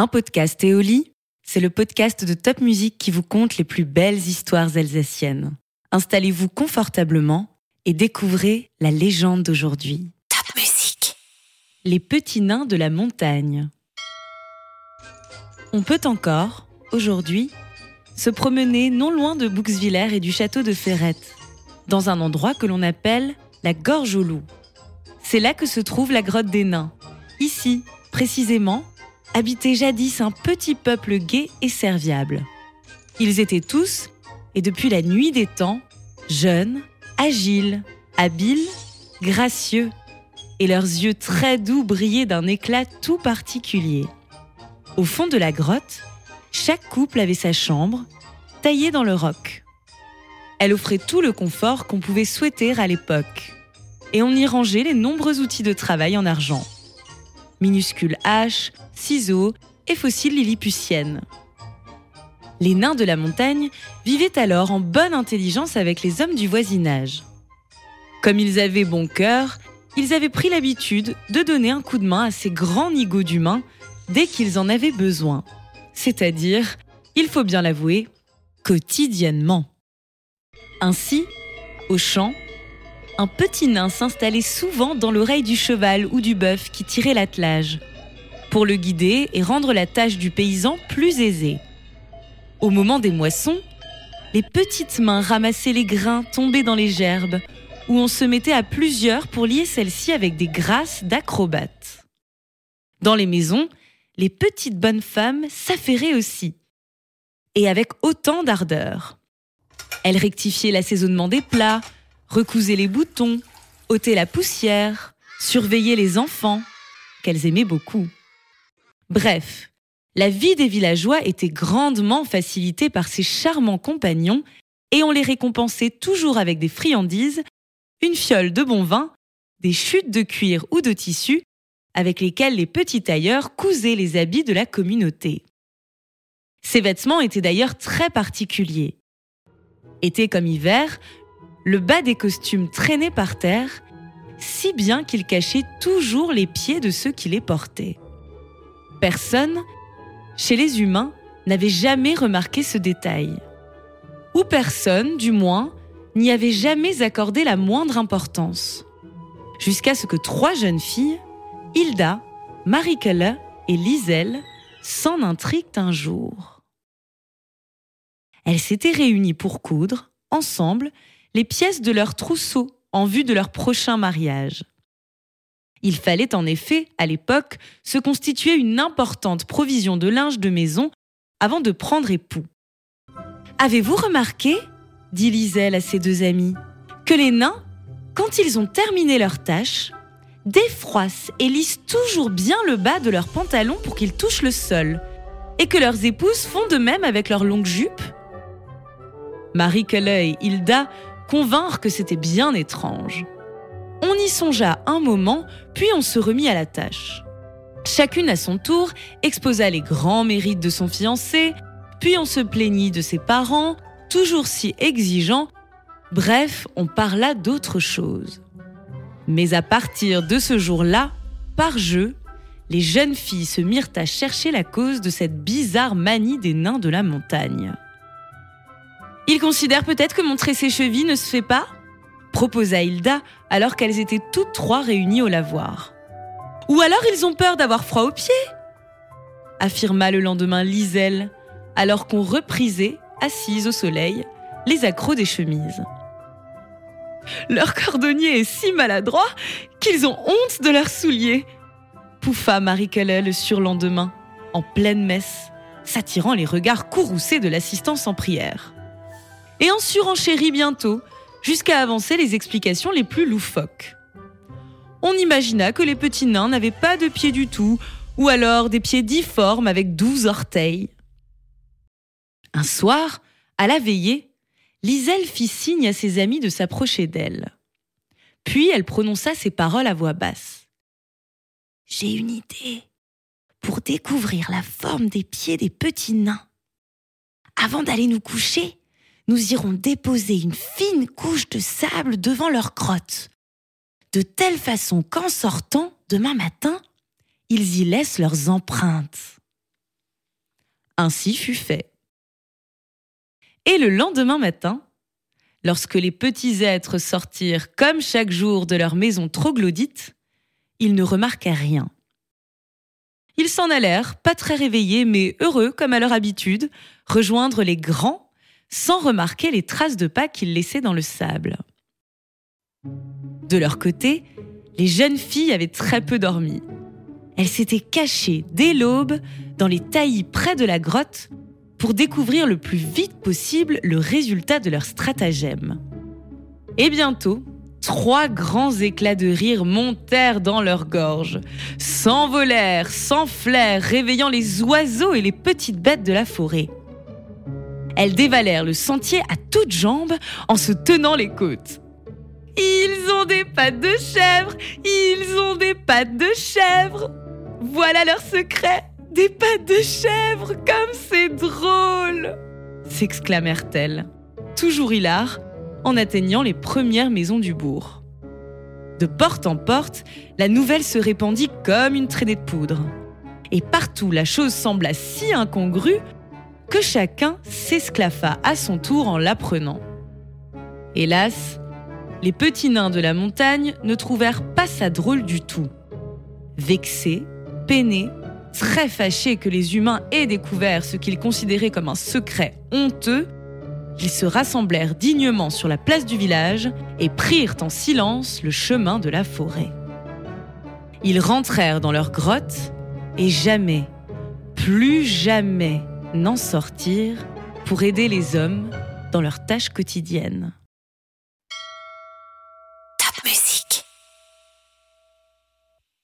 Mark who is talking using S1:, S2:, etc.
S1: Un podcast Éoli, c'est le podcast de Top Music qui vous conte les plus belles histoires alsaciennes. Installez-vous confortablement et découvrez la légende d'aujourd'hui.
S2: Top Music.
S1: Les petits nains de la montagne. On peut encore, aujourd'hui, se promener non loin de Bouxwiller et du château de Ferrette, dans un endroit que l'on appelle la Gorge au Loup. C'est là que se trouve la grotte des nains. Ici, précisément, habitait jadis un petit peuple gai et serviable. Ils étaient tous, et depuis la nuit des temps, jeunes, agiles, habiles, gracieux, et leurs yeux très doux brillaient d'un éclat tout particulier. Au fond de la grotte, chaque couple avait sa chambre, taillée dans le roc. Elle offrait tout le confort qu'on pouvait souhaiter à l'époque. Et on y rangeait les nombreux outils de travail en argent. Minuscules haches, ciseaux et fossiles lilliputiennes. Les nains de la montagne vivaient alors en bonne intelligence avec les hommes du voisinage. Comme ils avaient bon cœur, ils avaient pris l'habitude de donner un coup de main à ces grands nigauds d'humains dès qu'ils en avaient besoin. C'est-à-dire, il faut bien l'avouer, quotidiennement. Ainsi, au champ, un petit nain s'installait souvent dans l'oreille du cheval ou du bœuf qui tirait l'attelage, pour le guider et rendre la tâche du paysan plus aisée. Au moment des moissons, les petites mains ramassaient les grains tombés dans les gerbes, où on se mettait à plusieurs pour lier celles-ci avec des grâces d'acrobates. Dans les maisons, les petites bonnes femmes s'affairaient aussi, et avec autant d'ardeur. Elles rectifiaient l'assaisonnement des plats, recousaient les boutons, ôtaient la poussière, surveillaient les enfants, qu'elles aimaient beaucoup. Bref, la vie des villageois était grandement facilitée par ces charmants compagnons et on les récompensait toujours avec des friandises, une fiole de bon vin, des chutes de cuir ou de tissu avec lesquels les petits tailleurs cousaient les habits de la communauté. Ces vêtements étaient d'ailleurs très particuliers. Été comme hiver, le bas des costumes traînait par terre, si bien qu'ils cachaient toujours les pieds de ceux qui les portaient. Personne, chez les humains, n'avait jamais remarqué ce détail. Ou personne, du moins, n'y avait jamais accordé la moindre importance. Jusqu'à ce que trois jeunes filles, Hilda, Marie-Kelle et Liselle s'en intriguent un jour. Elles s'étaient réunies pour coudre, ensemble, les pièces de leur trousseau en vue de leur prochain mariage. Il fallait en effet, à l'époque, se constituer une importante provision de linge de maison avant de prendre époux. Avez-vous remarqué, dit Liselle à ses deux amis, que les nains, quand ils ont terminé leur tâche, défroissent et lissent toujours bien le bas de leurs pantalons pour qu'ils touchent le sol, et que leurs épouses font de même avec leurs longues jupes? Marie et Hilda convinrent que c'était bien étrange. On y songea un moment, puis on se remit à la tâche. Chacune à son tour exposa les grands mérites de son fiancé, puis on se plaignit de ses parents, toujours si exigeants. Bref, on parla d'autre chose. Mais à partir de ce jour-là, par jeu, les jeunes filles se mirent à chercher la cause de cette bizarre manie des nains de la montagne. Ils considèrent peut-être que montrer ses chevilles ne se fait pas proposa Hilda alors qu'elles étaient toutes trois réunies au lavoir. Ou alors ils ont peur d'avoir froid aux pieds affirma le lendemain Liselle, alors qu'on reprisait, assise au soleil, les accros des chemises. Leur cordonnier est si maladroit qu'ils ont honte de leurs souliers. Pouffa Marie le surlendemain, en pleine messe, s'attirant les regards courroucés de l'assistance en prière. Et en surenchérit bientôt, jusqu'à avancer les explications les plus loufoques. On imagina que les petits nains n'avaient pas de pieds du tout, ou alors des pieds difformes avec douze orteils. Un soir, à la veillée, Liselle fit signe à ses amis de s'approcher d'elle. Puis elle prononça ces paroles à voix basse. J'ai une idée pour découvrir la forme des pieds des petits nains. Avant d'aller nous coucher, nous irons déposer une fine couche de sable devant leur grotte, de telle façon qu'en sortant, demain matin, ils y laissent leurs empreintes. Ainsi fut fait. Et le lendemain matin, lorsque les petits êtres sortirent comme chaque jour de leur maison troglodyte, ils ne remarquaient rien. Ils s'en allèrent, pas très réveillés, mais heureux comme à leur habitude, rejoindre les grands sans remarquer les traces de pas qu'ils laissaient dans le sable. De leur côté, les jeunes filles avaient très peu dormi. Elles s'étaient cachées dès l'aube dans les taillis près de la grotte pour découvrir le plus vite possible le résultat de leur stratagème. Et bientôt, trois grands éclats de rire montèrent dans leur gorge, s'envolèrent, s'enflèrent, réveillant les oiseaux et les petites bêtes de la forêt. Elles dévalèrent le sentier à toutes jambes en se tenant les côtes. Ils ont des pattes de chèvre Ils ont des pattes de chèvre Voilà leur secret Des pattes de chèvre Comme c'est drôle s'exclamèrent-elles, toujours hilares, en atteignant les premières maisons du bourg. De porte en porte, la nouvelle se répandit comme une traînée de poudre. Et partout, la chose sembla si incongrue que chacun s'esclaffa à son tour en l'apprenant. Hélas, les petits nains de la montagne ne trouvèrent pas ça drôle du tout. Vexés, peinés, très fâchés que les humains aient découvert ce qu'ils considéraient comme un secret honteux, ils se rassemblèrent dignement sur la place du village et prirent en silence le chemin de la forêt. Ils rentrèrent dans leur grotte et jamais, plus jamais, n'en sortir pour aider les hommes dans leurs tâches quotidiennes.